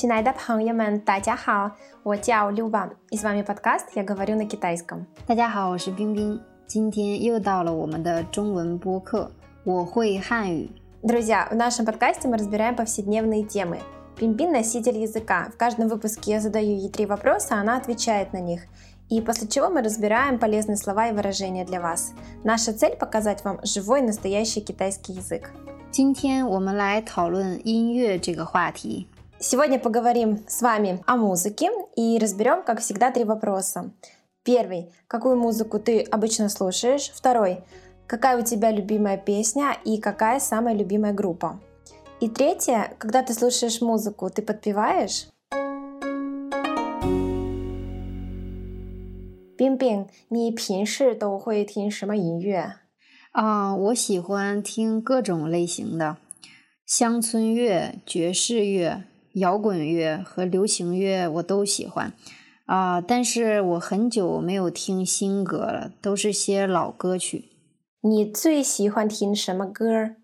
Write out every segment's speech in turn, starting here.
亲爱的朋友们，大家好，我叫 Люба, и с вами подкаст «Я говорю на китайском». 大家好，我是冰冰，今天又到了我们的中文播客，我会汉语。 Друзья, в нашем подкасте мы разбираем повседневные темы. Пимпин – носитель языка. В каждом выпуске я задаю ей три вопроса, она отвечает на них. И после чего мы разбираем полезные слова и выражения для вас. Наша цель – показать вам живой, настоящий китайский язык. 今天我们来讨论音乐这个话题。 Сегодня поговорим с вами о музыке и разберем, как всегда, три вопроса. Первый – какую музыку ты обычно слушаешь? Второй – какая у тебя любимая песня и какая самая любимая группа? И третье – когда ты слушаешь музыку, ты подпеваешь? Бин-бин, 你平时都会听什么音乐？啊、我喜欢听各种类型的乡村乐、爵士乐、 摇滚乐和流行乐，我都喜欢。啊、但是我很久没有听新歌了，都是些老歌曲。你最喜欢听什么歌？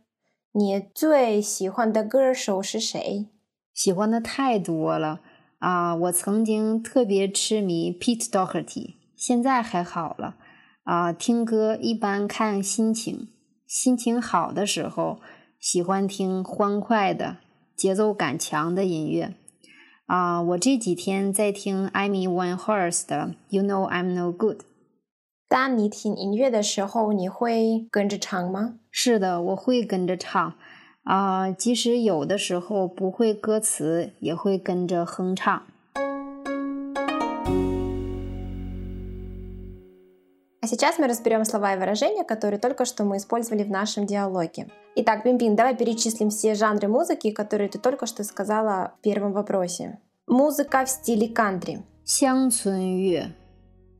你最喜欢的歌手是谁？喜欢的太多了啊！我曾经特别痴迷 Pete Doherty，现在还好了啊。听歌一般看心情，心情好的时候喜欢听欢快的、节奏感强的音乐啊。我这几天在听 Amy Winehouse 的《You Know I'm No Good》。当你听音乐的时候，你会跟着唱吗？是的，我会跟着唱啊，即使有的时候不会歌词，也会跟着哼唱。А сейчас мы разберем слова и выражения, которые только что мы использовали в нашем диалоге. Итак, Бимбин, давай перечислим все жанры музыки, которые ты только что сказала в первом вопросе. Музыка в стиле кантри. 乡村乐，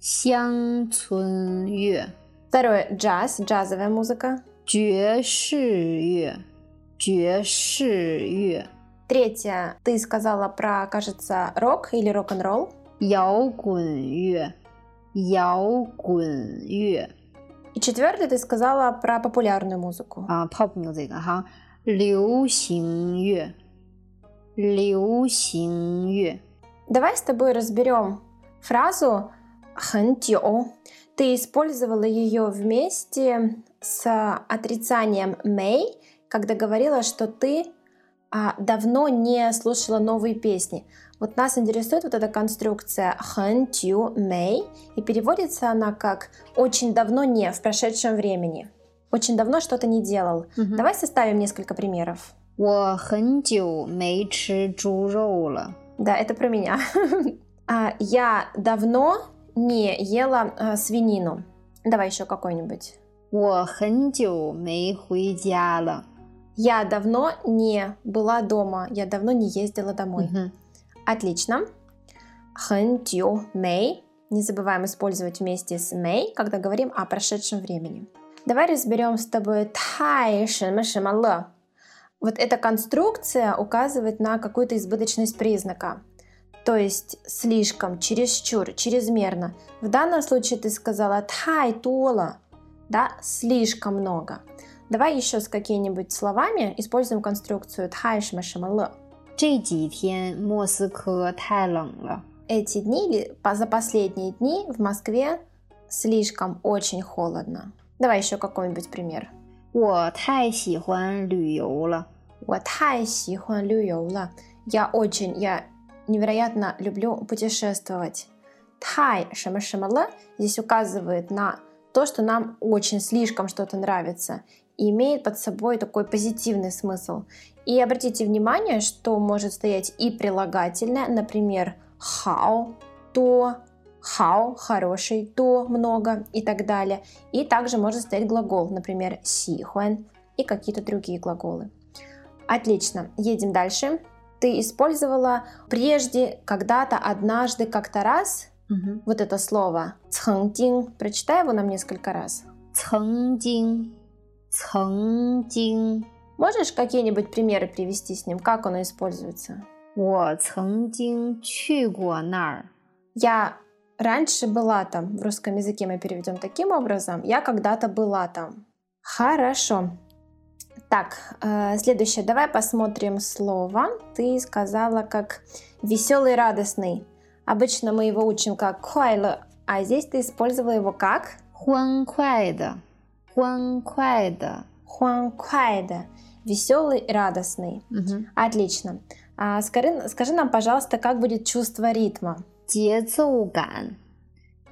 乡村乐， Второе – джаз, джазовая музыка. 爵士乐，爵士乐， Третье – ты сказала про, кажется, рок или рок-н-ролл. 摇滚乐， 摇滚乐 И четвертое – ты сказала про популярную музыку. 啊，pop music 哈，流行乐，流行乐。 Давай с тобой разберем фразу 很久. Ты использовала ее вместе с отрицанием may, когда говорила, что ты а, давно не слушала новые песни. Вот нас интересует вот эта конструкция 很久 may, и переводится она как очень давно не в прошедшем времени. Очень давно что-то не делал. Мгм. Давай составим несколько примеров. 我很久没吃猪肉了。 Да, это про меня. А, Я давно не ела а, свинину. Давай еще какой-нибудь. 我很久没回家了。 Я давно не была дома. Я давно не ездила домой. 嗯哼 Отлично. Хэнтью мэй. Не забываем использовать вместе с мэй, когда говорим о прошедшем времени. Давай разберем с тобой тай шимашимало. Вот эта конструкция указывает на какую-то избыточность признака. То есть слишком, чересчур, чрезмерно. В данном случае ты сказала тай тола, да, слишком много. Давай еще с какими-нибудь словами используем конструкцию тхайшмашимало. 这几天莫斯科太冷了。 Эти дни или по- за последние дни в Москве слишком очень холодно. Давай еще какой-нибудь пример. 我太喜欢旅游了。 Я 太喜欢旅游了. Я очень, я невероятно люблю путешествовать. Тай 什么什么了 здесь указывает на то, что нам очень слишком что-то нравится и имеет под собой такой позитивный смысл. И обратите внимание, что может стоять и прилагательное, например, хау, то, хау, хороший, то, много и так далее. И также может стоять глагол, например, сихуан и какие-то другие глаголы. Отлично, едем дальше. Ты использовала прежде, когда-то, однажды, как-то раз Мгм. вот это слово «цхэнтин». Прочитай его нам несколько раз. 曾经，曾经， Можешь какие-нибудь примеры привести с ним, как оно используется? 我曾经去过那儿。 Я раньше была там. В русском языке мы переведем таким образом. Я когда-то была там. Хорошо. Так, э, следующее. Давай посмотрим слово. Ты сказала как веселый, радостный. Обычно мы его учим как хуайле, а здесь ты использовала его как 欢快的，欢快的。 хуан Веселый, радостный. Мгм. Отлично. А скажи, скажи нам, пожалуйста, как будет чувство ритма? 节奏感，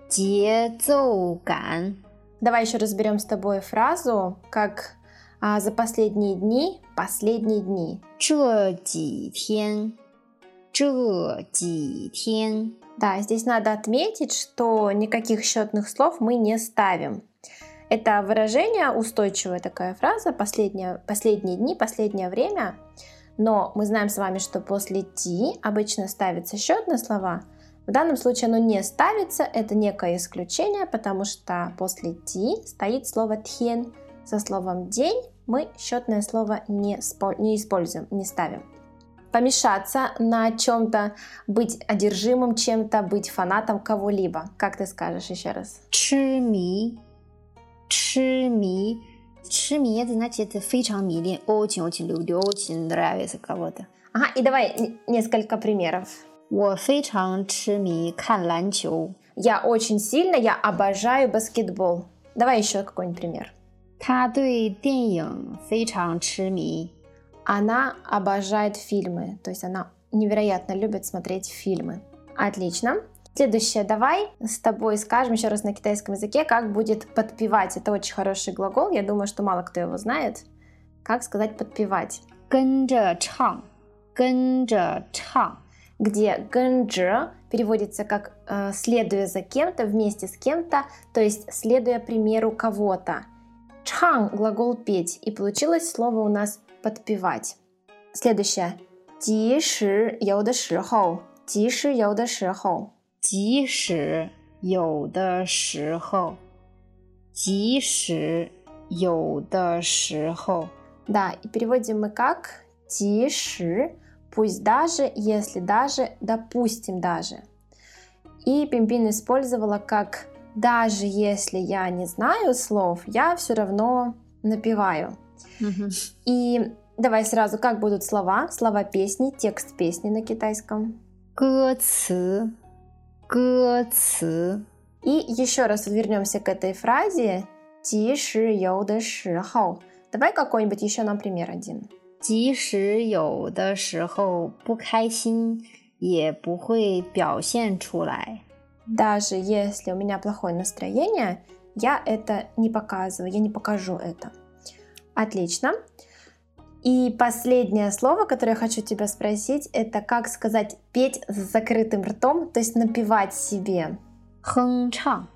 节奏感。 Давай еще разберем с тобой фразу, как а, за последние дни, последние дни. 这几天，这几天。 Да, здесь надо отметить, что никаких счетных слов мы не ставим. Это выражение, устойчивая такая фраза, последние, последние дни, последнее время. Но мы знаем с вами, что после ти обычно ставятся счетные слова. В данном случае оно не ставится, это некое исключение, потому что после ти стоит слово тхен. Со словом день мы счетное слово не, не используем, не ставим. Помешаться на чем-то, быть одержимым чем-то, быть фанатом кого-либо. Как ты скажешь еще раз? 痴迷，痴迷，痴迷это значит非常迷恋，очень очень люблю очень нравится кого-то。 Ага, и давай н- несколько примеров. 我非常痴迷看篮球， Я очень сильно, я обожаю баскетбол. Давай еще какой-нибудь пример. 他对电影非常痴迷。 Она обожает фильмы, то есть она невероятно любит смотреть фильмы. Отлично. Следующее, давай с тобой скажем еще раз на китайском языке, как будет подпевать. Это очень хороший глагол, я думаю, что мало кто его знает. Как сказать подпевать? 跟着唱，跟着唱， где гэнджи переводится как э, следуя за кем-то, вместе с кем-то, то есть следуя примеру кого-то. Чан – глагол петь, и получилось слово у нас подпевать. Следующее. 即使有的时候，即使有的时候， 即使有的时候，即使有的时候， Да, и переводим мы как 即使, пусть даже, если даже, допустим даже. И Пимпин использовала как даже если я не знаю слов, я все равно напеваю. И давай сразу, как будут слова, слова песни, текст песни на китайском. 歌词， 歌词， И еще раз вернемся к этой фразе 即使有的时候. Давай какой-нибудь еще нам пример один. 即使有的时候不开心，也不会表现出来。 Даже если у меня плохое настроение, я это не показываю, я не покажу это. Отлично. И последнее слово, которое я хочу тебя спросить, это как сказать петь с закрытым ртом, то есть напевать себе. 哼唱，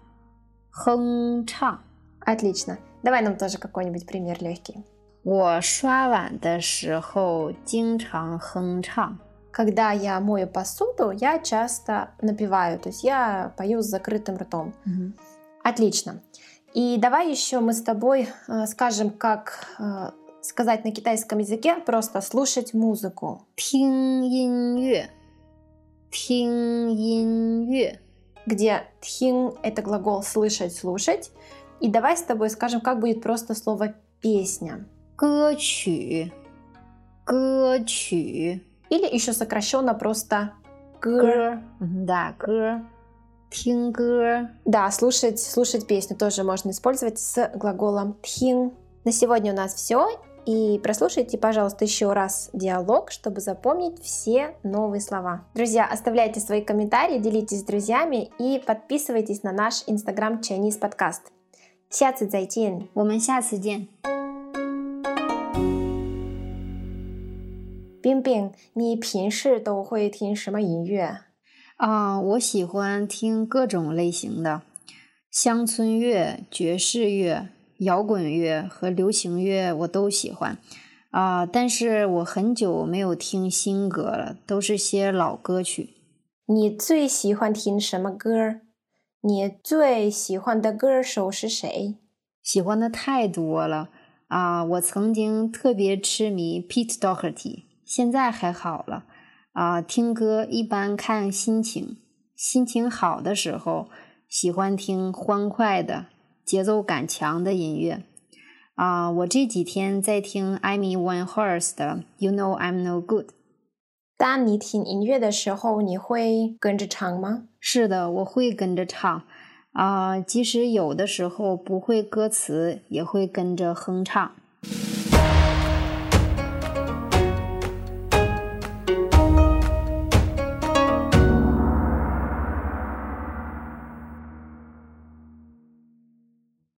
哼唱。 Отлично. Давай нам тоже какой-нибудь пример легкий. 我刷碗的时候经常哼唱。 Когда я мою посуду, я часто напеваю, то есть я пою с закрытым ртом. Отлично. И давай еще мы с тобой э, скажем, как э, сказать на китайском языке просто слушать музыку. 听音乐，听音乐。 где тхин это глагол слышать, слушать. И давай с тобой скажем, как будет просто слово песня. 歌曲，歌曲， Или еще сокращенно просто гр. 歌，嗯да，歌，听歌。 Да, слушать, слушать песню тоже можно использовать с глаголом тхин. На сегодня у нас все. И прослушайте, пожалуйста, еще раз диалог, чтобы запомнить все новые слова. Друзья, оставляйте свои комментарии, делитесь с друзьями и подписывайтесь на наш инстаграм Chinese подкаст. 下次再见。我们下次见。冰冰，你平时都会听什么音乐？啊、我喜欢听各种类型的乡村乐、爵士乐、 摇滚乐和流行乐，我都喜欢。啊、但是我很久没有听新歌了，都是些老歌曲。你最喜欢听什么歌？你最喜欢的歌手是谁？喜欢的太多了啊！我曾经特别痴迷 Pete Doherty，现在还好了啊。听歌一般看心情，心情好的时候喜欢听欢快的、节奏感强的音乐啊，我这几天在听 Amy Winehouse 的 You Know I'm No Good。当你听音乐的时候，你会跟着唱吗？是的，我会跟着唱。啊，即使有的时候不会歌词，也会跟着哼唱。